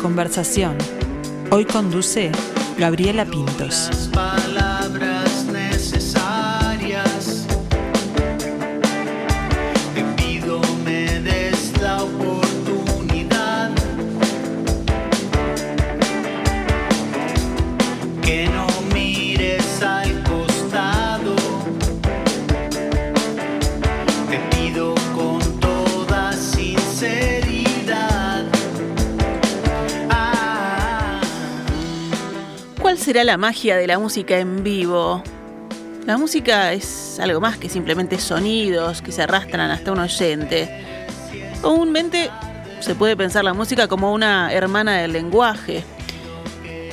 Conversación. Hoy conduce Gabriela Pintos. Será la magia de la música en vivo? La música es algo más que simplemente sonidos que se arrastran hasta un oyente. Comúnmente se puede pensar la música como una hermana del lenguaje.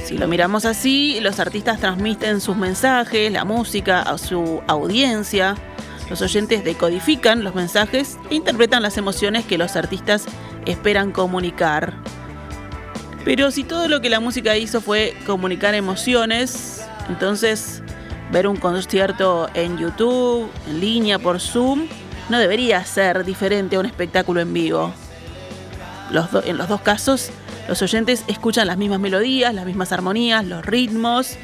Si lo miramos así, los artistas transmiten sus mensajes, la música a su audiencia. Los oyentes decodifican los mensajes e interpretan las emociones que los artistas esperan comunicar. Pero si todo lo que la música hizo fue comunicar emociones, entonces ver un concierto en YouTube, en línea, por Zoom, no debería ser diferente a un espectáculo en vivo. en los dos casos, los oyentes escuchan las mismas melodías, las mismas armonías, los ritmos.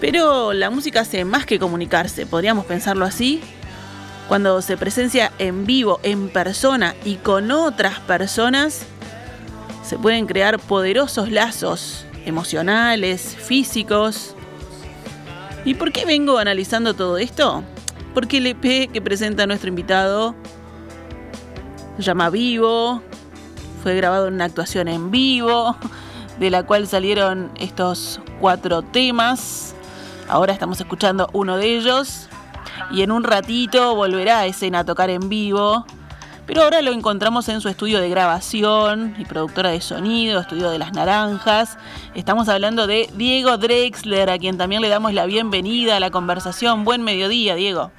Pero la música hace más que comunicarse, podríamos pensarlo así. Cuando se presencia en vivo, en persona y con otras personas, se pueden crear poderosos lazos emocionales, físicos. ¿Y por qué vengo analizando todo esto? Porque el EP que presenta nuestro invitado llama Vivo, fue grabado en una actuación en vivo, de la cual salieron estos cuatro temas. Ahora estamos escuchando uno de ellos y en un ratito volverá escena a tocar en vivo pero ahora lo encontramos en su estudio de grabación y productora de sonido, estudio de las naranjas. Estamos hablando de Diego Drexler, a quien también le damos la bienvenida a la conversación. Buen mediodía, Diego.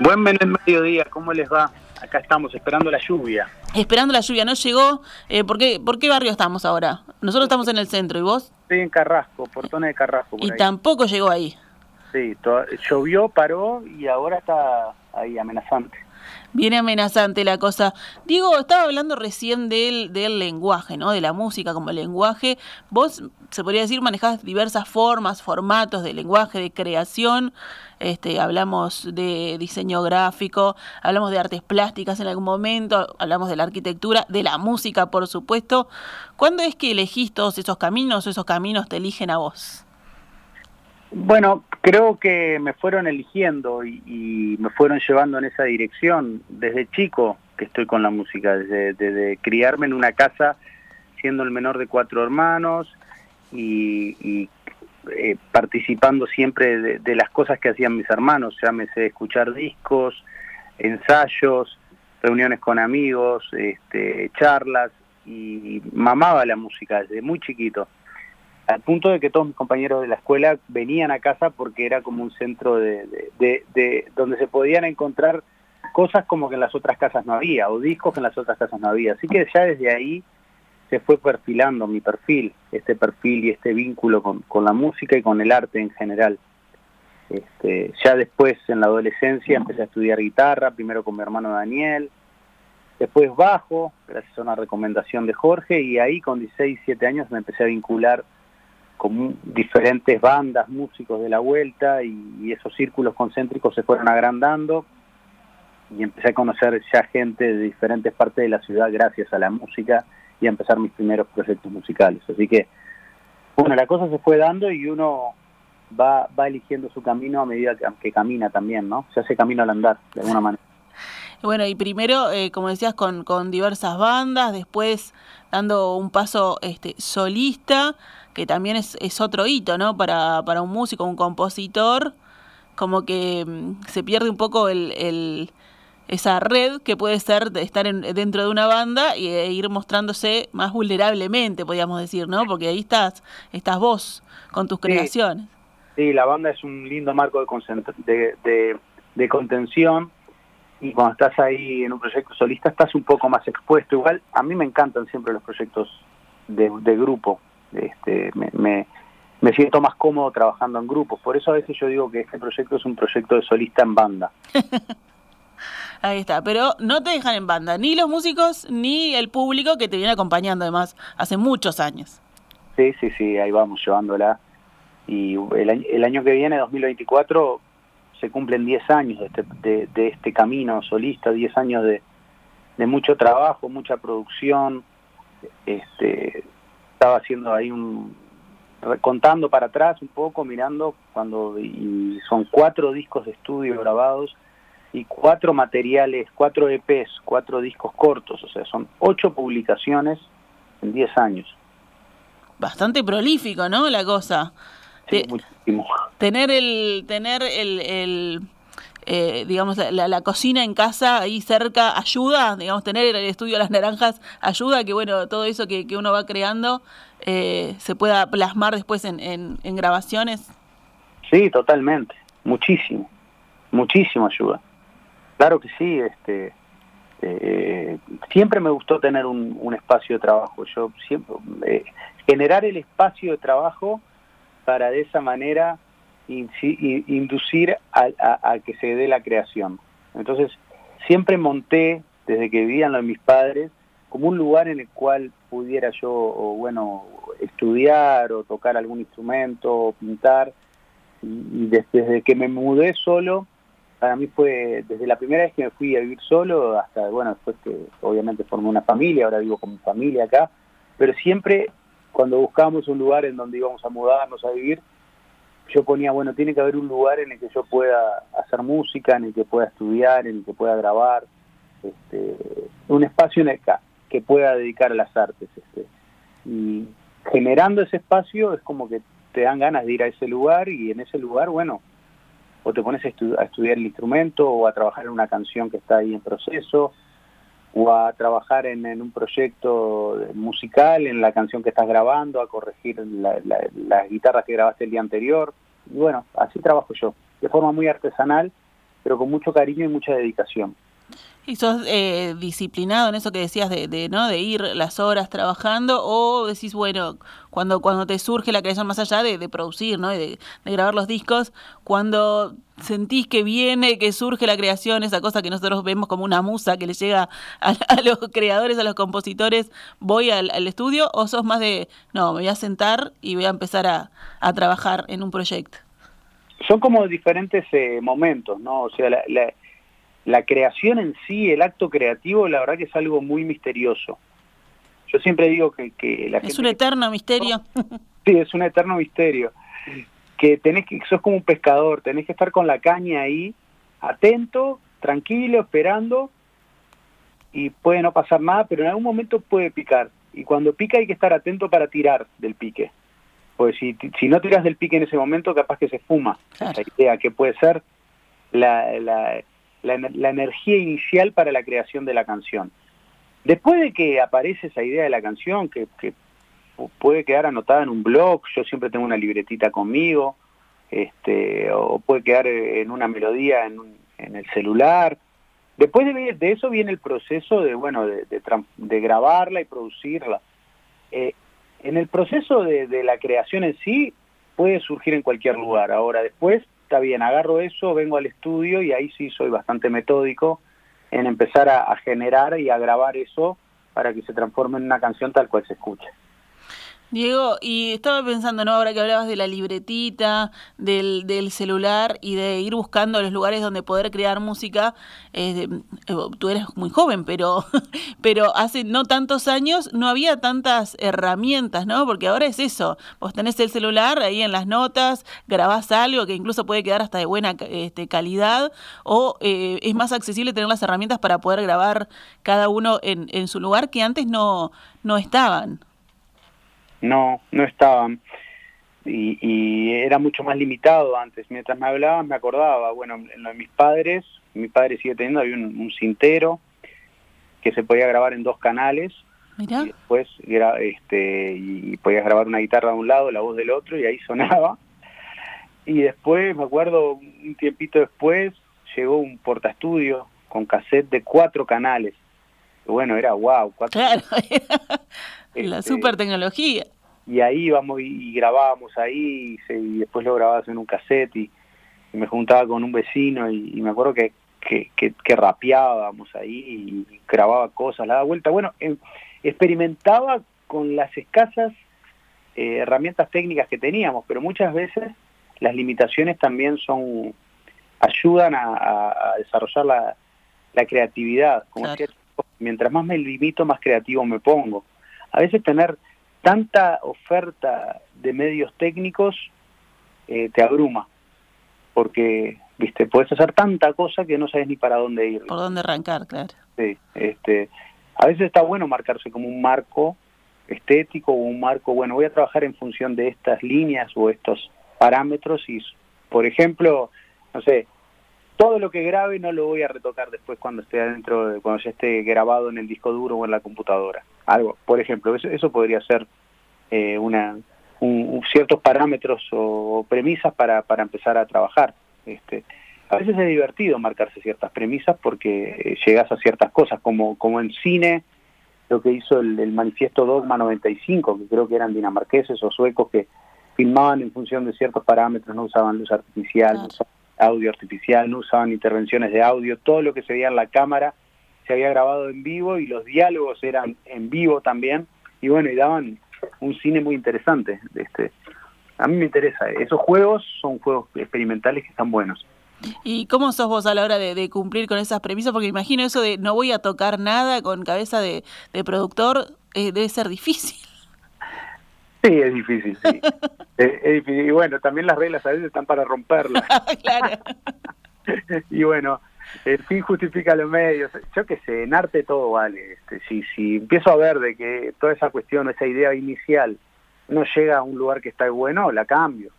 Buen mediodía, ¿cómo les va? Acá estamos esperando la lluvia. Esperando la lluvia, ¿no llegó? Eh, ¿por, qué, ¿Por qué barrio estamos ahora? Nosotros estamos en el centro, ¿y vos? Estoy en Carrasco, Portones de Carrasco. y tampoco llegó ahí. Sí, llovió, paró y ahora está ahí amenazante viene amenazante la cosa. Diego, estaba hablando recién del, del lenguaje, ¿no? De la música como lenguaje. Vos, se podría decir, manejás diversas formas, formatos de lenguaje, de creación. Este, hablamos de diseño gráfico, hablamos de artes plásticas en algún momento, hablamos de la arquitectura, de la música, por supuesto. ¿Cuándo es que elegís todos esos caminos o esos caminos te eligen a vos? Bueno, creo que me fueron eligiendo y, me fueron llevando en esa dirección. Desde chico que estoy con la música, desde, criarme en una casa siendo el menor de cuatro hermanos y, eh, participando siempre de, las cosas que hacían mis hermanos, llámese escuchar discos, ensayos, reuniones con amigos, este, charlas y mamaba la música desde muy chiquito al punto de que todos mis compañeros de la escuela venían a casa porque era como un centro de, donde se podían encontrar cosas como que en las otras casas no había, o discos que en las otras casas no había. Así que ya desde ahí se fue perfilando mi perfil, este perfil y este vínculo con, la música y con el arte en general. Este, ya después, en la adolescencia, empecé a estudiar guitarra, primero con mi hermano Daniel, después bajo, gracias a una recomendación de Jorge, y ahí con 16, 17 años me empecé a vincular con diferentes bandas, músicos de la vuelta y, esos círculos concéntricos se fueron agrandando y empecé a conocer ya gente de diferentes partes de la ciudad gracias a la música y a empezar mis primeros proyectos musicales. Así que, bueno, la cosa se fue dando y uno va, va eligiendo su camino a medida que, camina también, ¿no? Se hace camino al andar, de alguna manera. Bueno, y primero, eh, como decías, con, con diversas bandas, después dando un paso este, solista, que también es, es otro hito, ¿no? Para, para un músico, un compositor, como que mm, se pierde un poco el, el esa red que puede ser de estar dentro de una banda y, e ir mostrándose más vulnerablemente, podríamos decir, ¿no? Porque ahí estás, estás vos con tus creaciones. Sí, la banda es un lindo marco de, de, de, contención y cuando estás ahí en un proyecto solista estás un poco más expuesto. Igual a mí me encantan siempre los proyectos de, de grupo, este, me, me, siento más cómodo trabajando en grupos. Por eso a veces yo digo que este proyecto es un proyecto de solista en banda. Ahí está, pero no te dejan en banda, ni los músicos ni el público que te viene acompañando además hace muchos años. Sí, sí, sí, ahí vamos llevándola. Y el, el año que viene, 2024, se cumplen 10 años de este, de, este camino solista, 10 años de, de, mucho trabajo, mucha producción. Este, estaba haciendo ahí un, contando para atrás un poco, mirando cuando y son cuatro discos de estudio grabados y cuatro materiales, cuatro EPs, cuatro discos cortos, o sea, son ocho publicaciones en diez años. Bastante prolífico, ¿no? La cosa. Sí, muchísimo. Tener el, tener el, el eh, digamos, la, la, cocina en casa ahí cerca ayuda, digamos, tener el estudio de las naranjas ayuda que, bueno, todo eso que, que uno va creando eh, se pueda plasmar después en, en, en grabaciones. Sí, totalmente, muchísimo, muchísimo ayuda. Claro que sí, este, eh, siempre me gustó tener un, un, espacio de trabajo. Yo siempre eh, generar el espacio de trabajo para de esa manera inducir a, que se dé la creación. Entonces siempre monté desde que vivían los mis padres como un lugar en el cual pudiera yo, o, bueno, estudiar o tocar algún instrumento, o pintar. Y, y desde, desde que me mudé solo para mí fue desde la primera vez que me fui a vivir solo hasta, bueno, después que obviamente formé una familia, ahora vivo con mi familia acá, pero siempre cuando buscábamos un lugar en donde íbamos a mudarnos a vivir, yo ponía, bueno, tiene que haber un lugar en el que yo pueda hacer música, en el que pueda estudiar, en el que pueda grabar, este, un espacio en el que, que pueda dedicar a las artes. Este. Y generando ese espacio es como que te dan ganas de ir a ese lugar y en ese lugar, bueno, o te pones a, estu a, estudiar el instrumento o a trabajar en una canción que está ahí en proceso o a trabajar en, un proyecto musical, en la canción que estás grabando, a corregir la, la, las guitarras que grabaste el día anterior. Y bueno, así trabajo yo, de forma muy artesanal, pero con mucho cariño y mucha dedicación. ¿Y sos eh, disciplinado en eso que decías de, de, ¿no? de ir las horas trabajando o decís, bueno, cuando, cuando te surge la creación más allá de, producir, ¿no? De, grabar los discos, cuando sentís que viene, que surge la creación, esa cosa que nosotros vemos como una musa que le llega a, a los creadores, a los compositores, voy al, estudio o sos más de, no, me voy a sentar y voy a empezar a, a trabajar en un proyecto? Son como diferentes eh, momentos, ¿no? O sea, la la creación en sí, el acto creativo, la verdad que es algo muy misterioso. Yo siempre digo que, que la es gente un eterno que... misterio. Sí, es un eterno misterio. Que tenés que, sos como un pescador, tenés que estar con la caña ahí, atento, tranquilo, esperando, y puede no pasar nada, pero en algún momento puede picar. Y cuando pica hay que estar atento para tirar del pique. Pues si, si no tiras del pique en ese momento, capaz que se fuma. Claro. Esa idea que puede ser la, la la, la, energía inicial para la creación de la canción. Después de que aparece esa idea de la canción, que, puede quedar anotada en un blog, yo siempre tengo una libretita conmigo, este, o puede quedar en una melodía en, un, en el celular. Después de, eso viene el proceso de, bueno, de, grabarla y producirla. Eh, en el proceso de la creación en sí puede surgir en cualquier lugar. Ahora, después está bien, agarro eso, vengo al estudio y ahí sí soy bastante metódico en empezar a, generar y a grabar eso para que se transforme en una canción tal cual se escuche. Diego, y estaba pensando, ¿no? Ahora que hablabas de la libretita, del, del celular y de ir buscando los lugares donde poder crear música, eh, tú eres muy joven, pero, pero hace no tantos años no había tantas herramientas, ¿no? Porque ahora es eso, vos tenés el celular ahí en las notas, grabás algo que incluso puede quedar hasta de buena este, calidad, o eh, es más accesible tener las herramientas para poder grabar cada uno en, en su lugar que antes no, no estaban no, no estaban. Y, y, era mucho más limitado antes. Mientras me hablabas me acordaba, bueno, en lo de mis padres, mi padre sigue teniendo, había un, un cintero que se podía grabar en dos canales. Mirá. Y después este, y podías grabar una guitarra de un lado, la voz del otro, y ahí sonaba. Y después, me acuerdo, un tiempito después, llegó un portaestudio con cassette de cuatro canales. Bueno, era wow, cuatro Claro, la este, super tecnología. Y ahí íbamos y, y grabábamos ahí y, se, y, después lo grababas en un cassette y, y me juntaba con un vecino y, me acuerdo que que, que, rapeábamos ahí y grababa cosas, la daba vuelta. Bueno, em, experimentaba con las escasas eh, herramientas técnicas que teníamos, pero muchas veces las limitaciones también son ayudan a, desarrollar la, creatividad. Como mientras más me limito, más creativo me pongo. A veces tener tanta oferta de medios técnicos eh, te abruma, porque viste puedes hacer tanta cosa que no sabes ni para dónde ir. Por dónde arrancar, claro. Sí, este, a veces está bueno marcarse como un marco estético o un marco, bueno, voy a trabajar en función de estas líneas o estos parámetros y, por ejemplo, no sé, todo lo que grabe no lo voy a retocar después cuando esté adentro, cuando ya esté grabado en el disco duro o en la computadora. Algo, por ejemplo, eso, eso podría ser eh, una, ciertos parámetros o premisas para, para empezar a trabajar. Este, a veces es divertido marcarse ciertas premisas porque eh, llegas a ciertas cosas, como, como en cine, lo que hizo el, el manifiesto Dogma 95, que creo que eran dinamarqueses o suecos que filmaban en función de ciertos parámetros, no usaban luz artificial, no usaban audio artificial, no usaban intervenciones de audio, todo lo que se veía en la cámara se había grabado en vivo y los diálogos eran en vivo también, y bueno, y daban un cine muy interesante. Este, a mí me interesa, esos juegos son juegos experimentales que están buenos. ¿Y cómo sos vos a la hora de, cumplir con esas premisas? Porque imagino eso de no voy a tocar nada con cabeza de, productor, eh, debe ser difícil. Sí, es difícil, sí. es, difícil. Y bueno, también las reglas a veces están para romperlas. claro. y bueno, el fin justifica los medios. Yo qué sé, en arte todo vale. Este, si, si empiezo a ver de que toda esa cuestión, esa idea inicial, no llega a un lugar que está bueno, la cambio.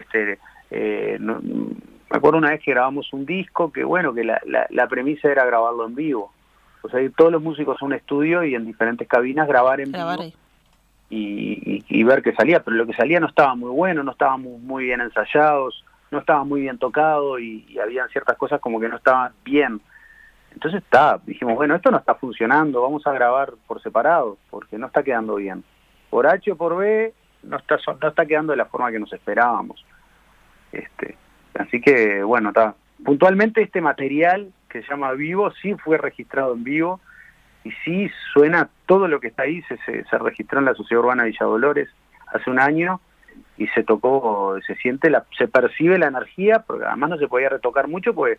Este, eh, me acuerdo una vez que grabamos un disco que, bueno, que la, la, premisa era grabarlo en vivo. O sea, todos los músicos a un estudio y en diferentes cabinas grabar en vivo y, ver qué salía, pero lo que salía no estaba muy bueno, no estaba muy, bien ensayados, no estaba muy bien tocado y, y había ciertas cosas como que no estaban bien. Entonces está, dijimos, bueno, esto no está funcionando, vamos a grabar por separado, porque no está quedando bien. Por H o por B no está, no está quedando de la forma que nos esperábamos. Este, así que, bueno, está. Puntualmente este material que se llama Vivo sí fue registrado en vivo, y sí suena todo lo que está ahí, se, se, registró en la Sociedad Urbana Villa Dolores hace un año y se tocó, se siente, la, se percibe la energía, porque además no se podía retocar mucho, pues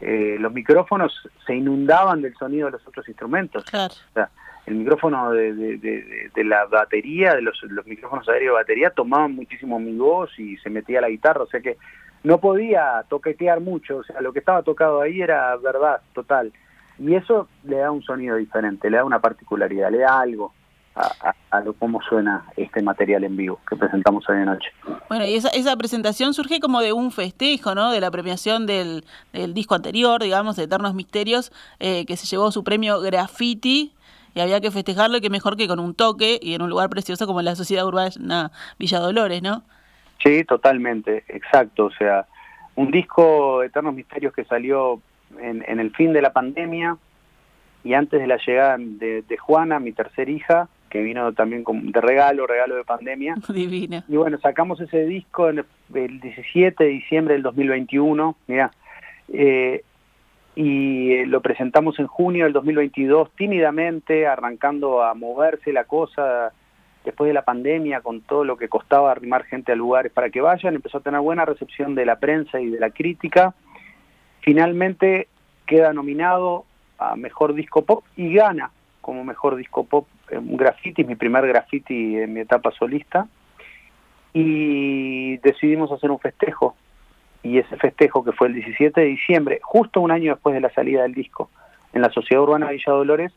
los micrófonos se inundaban del sonido de los otros instrumentos. Claro. O sea, el micrófono de, de, la batería, de los, los micrófonos aéreos de batería, tomaban muchísimo mi voz y se metía la guitarra, o sea que no podía toquetear mucho, o sea, lo que estaba tocado ahí era verdad total. Y eso le da un sonido diferente, le da una particularidad, le da algo a, a, lo, cómo suena este material en vivo que presentamos hoy noche. Bueno, y esa, esa presentación surge como de un festejo, ¿no? De la premiación del, del disco anterior, digamos, de Eternos Misterios, eh, que se llevó su premio Graffiti y había que festejarlo y que mejor que con un toque y en un lugar precioso como la Sociedad Urbana Villa Dolores, ¿no? Sí, totalmente, exacto. O sea, un disco Eternos Misterios que salió en, el fin de la pandemia y antes de la llegada de, Juana, mi tercera hija, que vino también de regalo, regalo de pandemia. Divina. Y bueno, sacamos ese disco el, 17 de diciembre del 2021, mira, eh, y eh, lo presentamos en junio del 2022, tímidamente, arrancando a moverse la cosa después de la pandemia, con todo lo que costaba arrimar gente a lugares para que vayan, empezó a tener buena recepción de la prensa y de la crítica, Finalmente queda nominado a Mejor Disco Pop y gana como Mejor Disco Pop un graffiti, mi primer graffiti en mi etapa solista. Y decidimos hacer un festejo. Y ese festejo que fue el 17 de diciembre, justo un año después de la salida del disco, en la Sociedad Urbana Villa Dolores,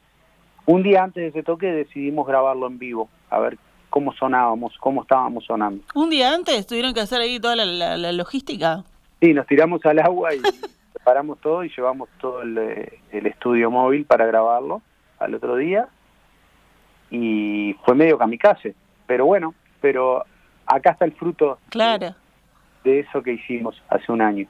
un día antes de ese toque decidimos grabarlo en vivo, a ver cómo sonábamos, cómo estábamos sonando. ¿Un día antes tuvieron que hacer ahí toda la, la logística? Sí, nos tiramos al agua y paramos todo y llevamos todo eh, el, estudio móvil para grabarlo al otro día y fue medio kamikaze, pero bueno, pero acá está el fruto claro. de, eso que hicimos hace un año.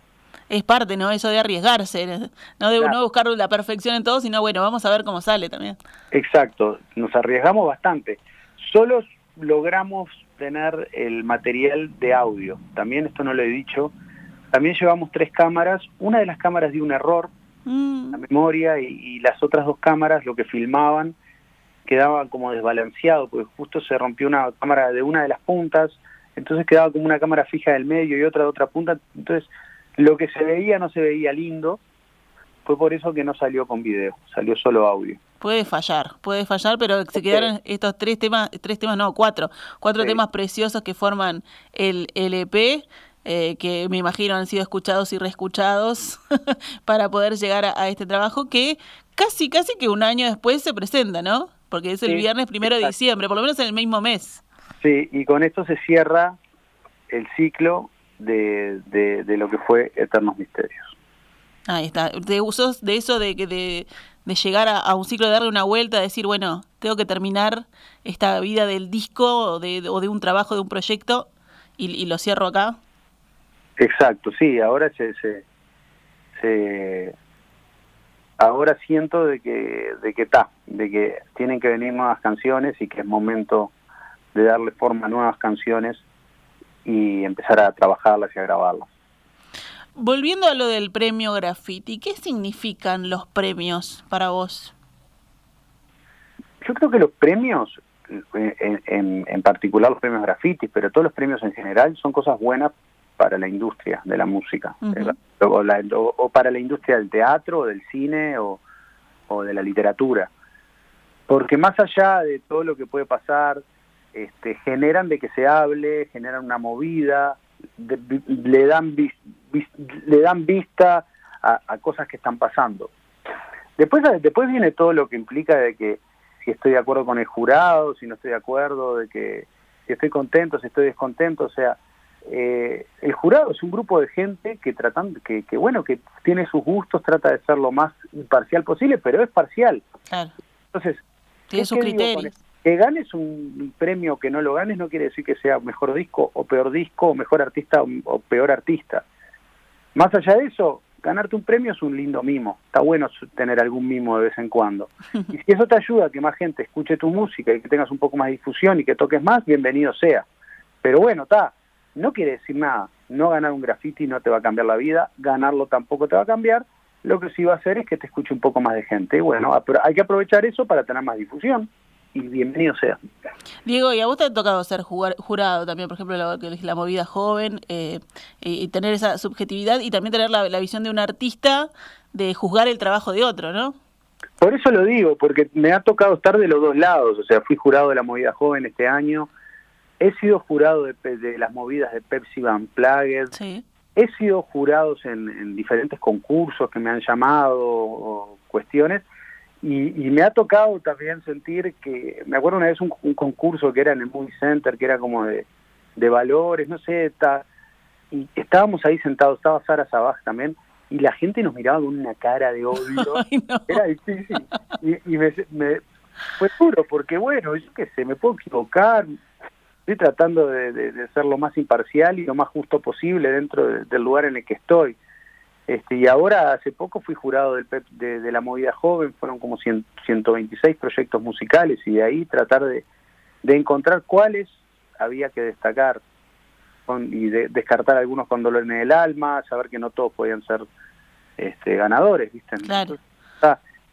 Es parte, ¿no? Eso de arriesgarse, no de no buscar la perfección en todo, sino bueno, vamos a ver cómo sale también. Exacto, nos arriesgamos bastante. Solos logramos tener el material de audio. También esto no lo he dicho, también llevamos tres cámaras. Una de las cámaras dio un error la memoria y, las otras dos cámaras lo que filmaban quedaba como desbalanceado, porque justo se rompió una cámara de una de las puntas, entonces quedaba como una cámara fija del medio y otra de otra punta, entonces lo que se veía no se veía lindo, fue por eso que no salió con video, salió solo audio. Puede fallar, puede fallar, pero se quedaron estos tres temas, tres temas, no, cuatro, cuatro temas preciosos que forman el LP. Eh, que me imagino han sido escuchados y reescuchados para poder llegar a, este trabajo que casi, casi que un año después se presenta, ¿no? Porque es el viernes primero de diciembre, por lo menos en el mismo mes. Sí, y con esto se cierra el ciclo de, de, lo que fue Eternos Misterios. Ahí está. ¿Te usos de eso de, de, de llegar a, un ciclo, de darle una vuelta, de decir, bueno, tengo que terminar esta vida del disco o de, o de un trabajo, de un proyecto y lo cierro acá? Exacto, sí, ahora se, se, ahora siento de que de que está, de que tienen que venir nuevas canciones y que es momento de darle forma a nuevas canciones y empezar a trabajarlas y a grabarlas. Volviendo a lo del premio Graffiti, ¿qué significan los premios para vos? Yo creo que los premios, en, en particular los premios Graffiti, pero todos los premios en general, son cosas buenas para la industria de la música, o, para la industria del teatro, del cine o, de la literatura. Porque más allá de todo lo que puede pasar, este, generan de que se hable, generan una movida, le, dan le dan vista a, cosas que están pasando. Después, después viene todo lo que implica de que si estoy de acuerdo con el jurado, si no estoy de acuerdo, de que si estoy contento, si estoy descontento, o sea, eh, el jurado es un grupo de gente que tratan que, que, bueno que tiene sus gustos trata de ser lo más imparcial posible pero es parcial. Entonces tiene sus criterios. que ganes un premio que no lo ganes no quiere decir que sea mejor disco o peor disco o mejor artista o, peor artista. Más allá de eso ganarte un premio es un lindo mimo. Está bueno tener algún mimo de vez en cuando. Y si eso te ayuda a que más gente escuche tu música y que tengas un poco más de difusión y que toques más bienvenido sea. Pero bueno está no quiere decir nada. No ganar un graffiti no te va a cambiar la vida, ganarlo tampoco te va a cambiar. Lo que sí va a hacer es que te escuche un poco más de gente. Y bueno, hay que aprovechar eso para tener más difusión y bienvenido sea. Diego, y a vos te ha tocado ser jurado también, por ejemplo, la, la movida joven, eh, y, tener esa subjetividad y también tener la, la, visión de un artista de juzgar el trabajo de otro, ¿no? Por eso lo digo, porque me ha tocado estar de los dos lados, o sea, fui jurado de la movida joven este año, He sido jurado de, las movidas de Pepsi Van Plague. He sido jurado en, diferentes concursos que me han llamado o cuestiones. Y, me ha tocado también sentir que, me acuerdo una vez un, concurso que era en el Movie Center, que era como de, valores, no sé, está, y estábamos ahí sentados, estaba Sara Sabaj también, y la gente nos miraba con una cara de odio. Era difícil. Y, me, me, fue duro, porque bueno, yo qué sé, me puedo equivocar, estoy tratando de, ser lo más imparcial y lo más justo posible dentro del lugar en el que estoy. Este, y ahora, hace poco fui jurado del de, la movida joven, fueron como 126 proyectos musicales y de ahí tratar de, encontrar cuáles había que destacar y de, descartar algunos con dolor en el alma, saber que no todos podían ser este, ganadores, ¿viste? Claro.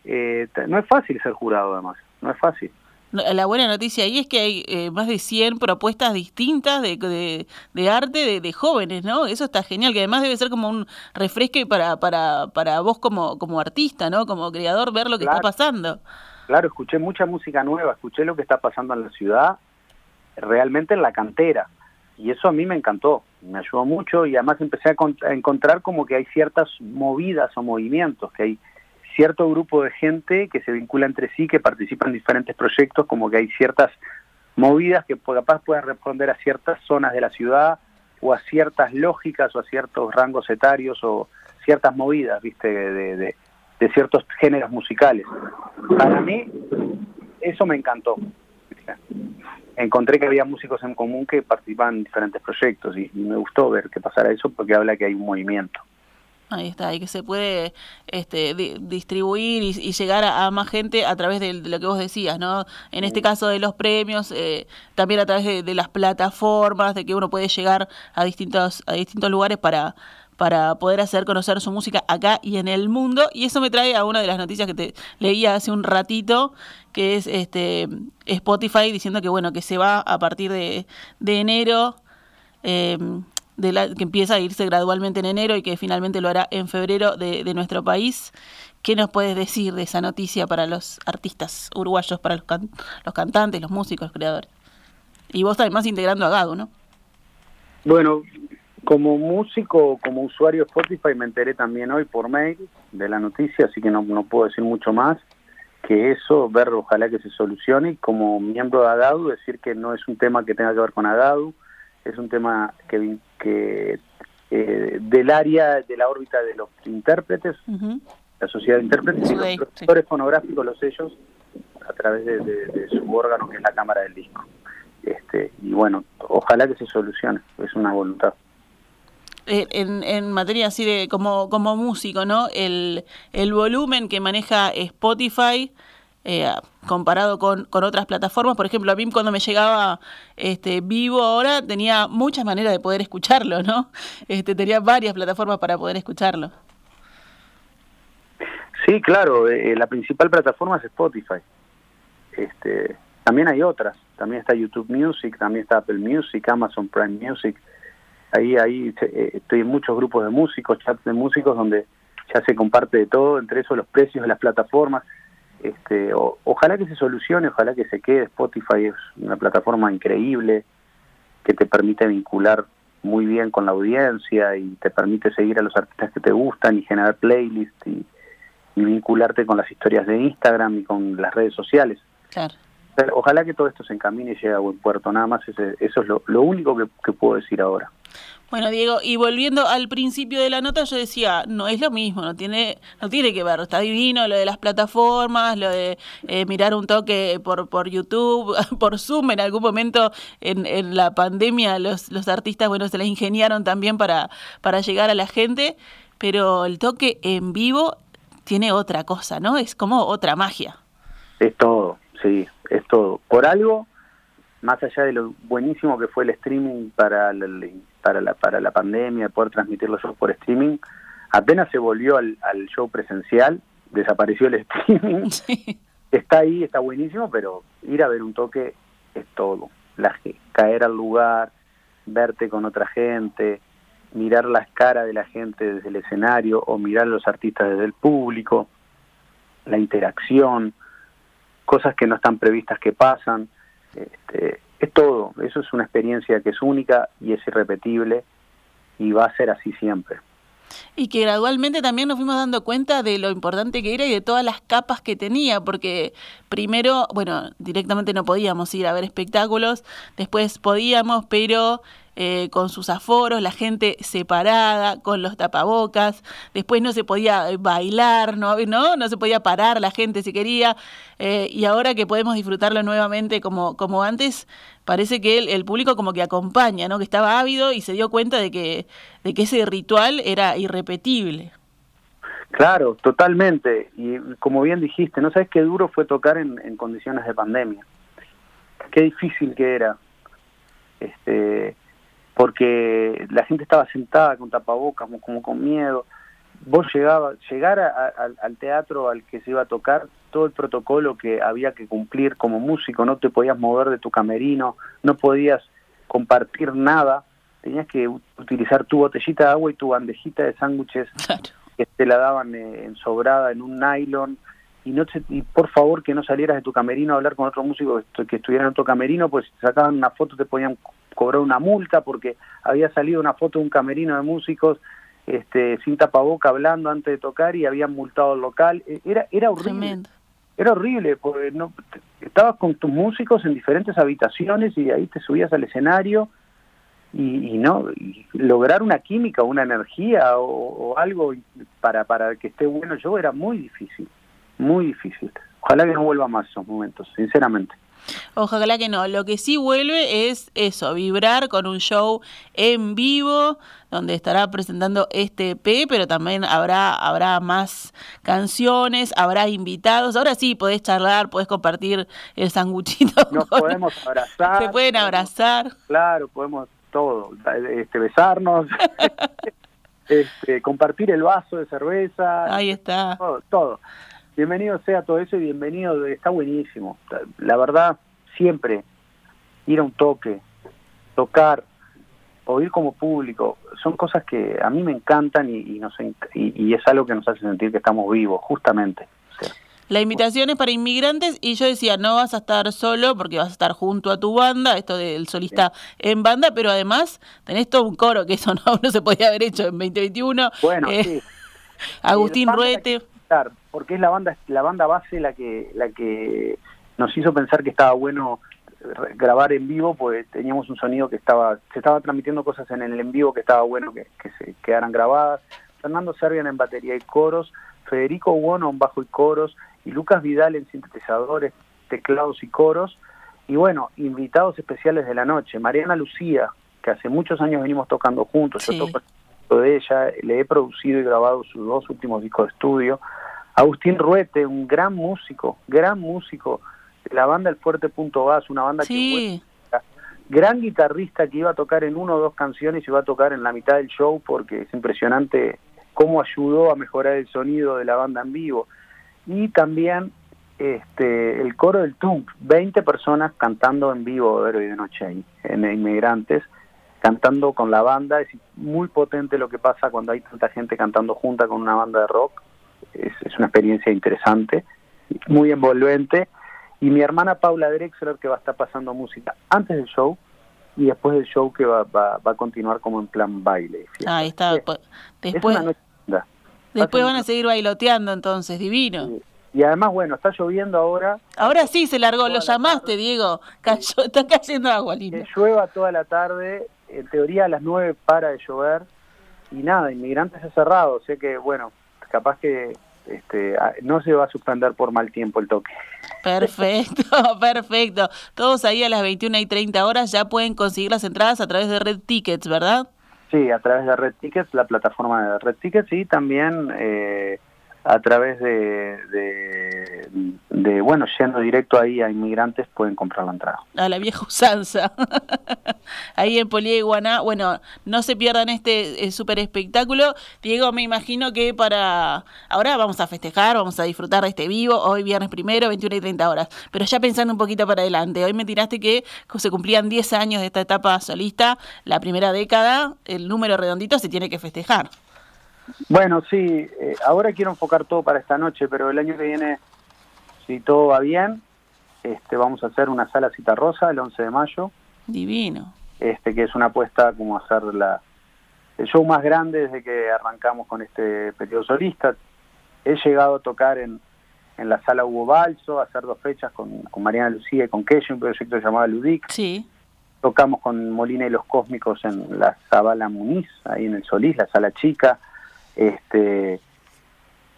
Eh, no es fácil ser jurado además, no es fácil. La buena noticia ahí es que hay eh, más de 100 propuestas distintas de, de, arte de, jóvenes, ¿no? Eso está genial, que además debe ser como un refresque para, para, para vos como, como artista, ¿no? Como creador, ver lo que está pasando. Claro, escuché mucha música nueva, escuché lo que está pasando en la ciudad, realmente en la cantera, y eso a mí me encantó, me ayudó mucho y además empecé a encontrar como que hay ciertas movidas o movimientos, que hay cierto grupo de gente que se vincula entre sí, que participa en diferentes proyectos, como que hay ciertas movidas que capaz puedan responder a ciertas zonas de la ciudad o a ciertas lógicas o a ciertos rangos etarios o ciertas movidas, viste, de, de, ciertos géneros musicales. Para mí, eso me encantó. Encontré que había músicos en común que participan en diferentes proyectos y me gustó ver que pasara eso porque habla que hay un movimiento. Ahí está, y que se puede este, distribuir y, llegar a, más gente a través de, lo que vos decías, ¿no? En este caso de los premios, eh, también a través de, las plataformas, de que uno puede llegar a distintos, a distintos lugares para, para poder hacer conocer su música acá y en el mundo. Y eso me trae a una de las noticias que te leía hace un ratito, que es este Spotify diciendo que bueno, que se va a partir de, enero. Em, de la, que empieza a irse gradualmente en enero y que finalmente lo hará en febrero de, de nuestro país. ¿Qué nos puedes decir de esa noticia para los artistas uruguayos, para los, los cantantes, los músicos, los creadores? Y vos además integrando a Gado, ¿no? Bueno, como músico, como usuario de Spotify, me enteré también hoy por mail de la noticia, así que no, puedo decir mucho más que eso, ver ojalá que se solucione. Y como miembro de Agadu, decir que no es un tema que tenga que ver con Agadu, es un tema que, que eh, del área de la órbita de los intérpretes, la sociedad de intérpretes y los productores fonográficos, los sellos, a través de, su órgano que es la cámara del disco. Este, y bueno, ojalá que se solucione, es una voluntad. Eh, en, en, materia así de como, como músico, ¿no? El, el volumen que maneja Spotify eh, comparado con, con, otras plataformas, por ejemplo, a mí cuando me llegaba este vivo ahora tenía muchas maneras de poder escucharlo, ¿no? Este, tenía varias plataformas para poder escucharlo. Sí, claro, eh, la principal plataforma es Spotify. Este, también hay otras, también está YouTube Music, también está Apple Music, Amazon Prime Music. Ahí, ahí eh, estoy en muchos grupos de músicos, chats de músicos donde ya se comparte de todo, entre eso los precios de las plataformas. Este, ojalá que se solucione, ojalá que se quede. Spotify es una plataforma increíble que te permite vincular muy bien con la audiencia y te permite seguir a los artistas que te gustan y generar playlists y, y vincularte con las historias de Instagram y con las redes sociales. Claro. Ojalá que todo esto se encamine y llegue a buen puerto, nada más eso es lo, único que, puedo decir ahora. Bueno, Diego, y volviendo al principio de la nota, yo decía, no es lo mismo, no tiene no tiene que ver, está divino lo de las plataformas, lo de eh, mirar un toque por, por YouTube, por Zoom, en algún momento en, en la pandemia los, los artistas, bueno, se les ingeniaron también para, para llegar a la gente, pero el toque en vivo tiene otra cosa, ¿no? Es como otra magia. Es todo, sí, es todo. Por algo, más allá de lo buenísimo que fue el streaming para la, para la, para la pandemia, poder transmitir los shows por streaming, apenas se volvió al, show presencial, desapareció el streaming. Está ahí, está buenísimo, pero ir a ver un toque es todo. La, caer al lugar, verte con otra gente, mirar las caras de la gente desde el escenario o mirar a los artistas desde el público, la interacción, cosas que no están previstas que pasan, este, es todo, eso es una experiencia que es única y es irrepetible y va a ser así siempre. Y que gradualmente también nos fuimos dando cuenta de lo importante que era y de todas las capas que tenía, porque primero, bueno, directamente no podíamos ir a ver espectáculos, después podíamos, pero eh, con sus aforos, la gente separada, con los tapabocas, después no se podía bailar, ¿no? ¿no? No se podía parar la gente si quería, eh, y ahora que podemos disfrutarlo nuevamente como, como antes, parece que el, el, público como que acompaña, ¿no? Que estaba ávido y se dio cuenta de que, de que ese ritual era irrepetible. Claro, totalmente. Y como bien dijiste, no sabes qué duro fue tocar en, en condiciones de pandemia. Qué difícil que era. Este, porque la gente estaba sentada con tapabocas, como con miedo. Vos llegabas, llegar al teatro al que se iba a tocar, todo el protocolo que había que cumplir como músico, no te podías mover de tu camerino, no podías compartir nada, tenías que utilizar tu botellita de agua y tu bandejita de sándwiches que te la daban eh, en sobrada en un nylon y no y por favor que no salieras de tu camerino a hablar con otro músico que, estuviera en tu camerino, pues te sacaban una foto te podían cobrar una multa porque había salido una foto de un camerino de músicos este, sin tapaboca hablando antes de tocar y habían multado el local. E, era, era horrible. Era horrible, porque no, estabas con tus músicos en diferentes habitaciones y ahí te subías al escenario y, no lograr una química, una energía o, o, algo para, para que esté bueno yo era muy difícil, muy difícil. Ojalá que no vuelva más esos momentos, sinceramente. Ojalá que no. Lo que sí vuelve es eso, vibrar con un show en vivo, donde estará presentando este EP, pero también habrá, habrá más canciones, habrá invitados. Ahora sí, podés charlar, podés compartir el sanguchito. Nos podemos abrazar. Se pueden abrazar. Claro, podemos todo, este, besarnos. este, compartir el vaso de cerveza. Ahí está. Todo, todo. Bienvenido sea todo eso y bienvenido, está buenísimo. La verdad, siempre ir a un toque, tocar, oír como público, son cosas que a mí me encantan y, nos, y, es algo que nos hace sentir que estamos vivos, justamente. La invitación es para inmigrantes y yo decía, no vas a estar solo porque vas a estar junto a tu banda, esto del solista en banda, pero además tenés todo un coro que eso no, se podía haber hecho en 2021. Bueno, eh, sí. Agustín Ruete. Porque es la banda, la banda base la que, la que nos hizo pensar que estaba bueno grabar en vivo, pues teníamos un sonido que estaba, se estaba transmitiendo cosas en el en vivo que estaba bueno que, se quedaran grabadas. Fernando Servian en batería y coros, Federico Buono en bajo y coros, y Lucas Vidal en sintetizadores, teclados y coros. Y bueno, invitados especiales de la noche, Mariana Lucía, que hace muchos años venimos tocando juntos, yo toco de ella, le he producido y grabado sus dos últimos discos de estudio. Agustín Ruete, un gran músico, gran músico, la banda El Fuerte Punto Gas, una banda que gran guitarrista que iba a tocar en una o dos canciones y iba a tocar en la mitad del show porque es impresionante cómo ayudó a mejorar el sonido de la banda en vivo. Y también este, el coro del TUMP, 20 personas cantando en vivo de de noche ahí, en Inmigrantes, cantando con la banda. Es muy potente lo que pasa cuando hay tanta gente cantando junta con una banda de rock. Es, es una experiencia interesante, muy envolvente y mi hermana Paula Drexler que va a estar pasando música antes del show y después del show que va, va, a continuar como en plan baile. Ahí está. Después, después van a seguir bailoteando entonces, divino. Y además, bueno, está lloviendo ahora. Ahora sí se largó, lo llamaste, Diego. Cayó, está cayendo agua, linda. Que llueva toda la tarde, en teoría a las 9 para de llover. Y nada, Inmigrantes ha cerrado, o sea que, bueno, capaz que este, no se va a suspender por mal tiempo el toque. Perfecto, perfecto. Todos ahí a las 21 y 30 horas ya pueden conseguir las entradas a través de Red Tickets, ¿verdad? Sí, a través de Red Tickets, la plataforma de Red Tickets y también eh, a través de, bueno, yendo directo ahí a inmigrantes pueden comprar la entrada. A la vieja usanza. ahí en Polieguana. Bueno, no se pierdan este eh, super espectáculo. Diego, me imagino que para... Ahora vamos a festejar, vamos a disfrutar de este vivo, hoy viernes primero, 21 y 30 horas. Pero ya pensando un poquito para adelante, hoy me tiraste que se cumplían 10 años de esta etapa solista, la primera década, el número redondito se tiene que festejar. Bueno, sí, eh, ahora quiero enfocar todo para esta noche, pero el año que viene, si todo va bien, este, vamos a hacer una sala cita rosa el 11 de mayo. Divino. Este, que es una apuesta como hacer la, el show más grande desde que arrancamos con este periodo solista. He llegado a tocar en, en la sala Hugo Balso, a hacer dos fechas con, con Mariana Lucía y con Keshi, un proyecto llamado Ludic. Sí. Tocamos con Molina y los Cósmicos en la Zabala Muniz, ahí en el Solís, la sala chica. Este,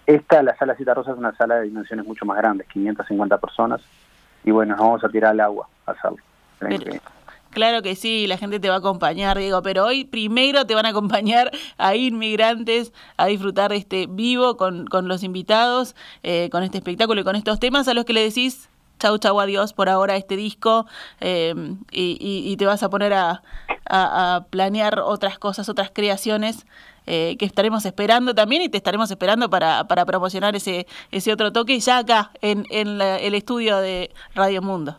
esta, la sala Cita Rosa, es una sala de dimensiones mucho más grandes, 550 personas, y bueno, nos vamos a tirar al agua a hacerlo. claro que sí, la gente te va a acompañar, Diego, pero hoy primero te van a acompañar a inmigrantes a disfrutar de este vivo con, con los invitados, eh, con este espectáculo y con estos temas a los que le decís chau, chau, adiós por ahora este disco eh, y, te vas a poner a, a, planear otras cosas, otras creaciones eh, que estaremos esperando también y te estaremos esperando para, para promocionar ese, ese otro toque ya acá en, en el estudio de Radio Mundo.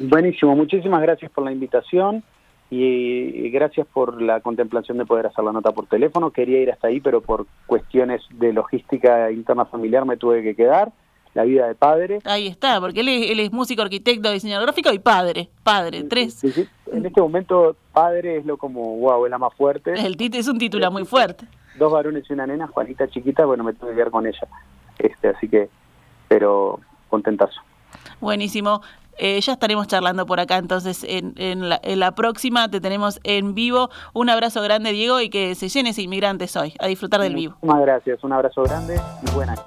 Buenísimo, muchísimas gracias por la invitación y gracias por la contemplación de poder hacer la nota por teléfono. Quería ir hasta ahí, pero por cuestiones de logística interna familiar me tuve que quedar la vida de padre. Ahí está, porque él es, él es músico, arquitecto, diseñador gráfico y padre, padre, tres. En este momento padre es lo como, wow, es la más fuerte. El es un título muy fuerte. Dos varones y una nena, Juanita chiquita, bueno, me tuve que quedar con ella. este Así que, pero contentazo. Buenísimo. Eh, ya estaremos charlando por acá, entonces en, en, la, en, la, próxima te tenemos en vivo. Un abrazo grande, Diego, y que se llene ese inmigrantes hoy, a disfrutar del vivo. Muchas gracias, un abrazo grande y buenas.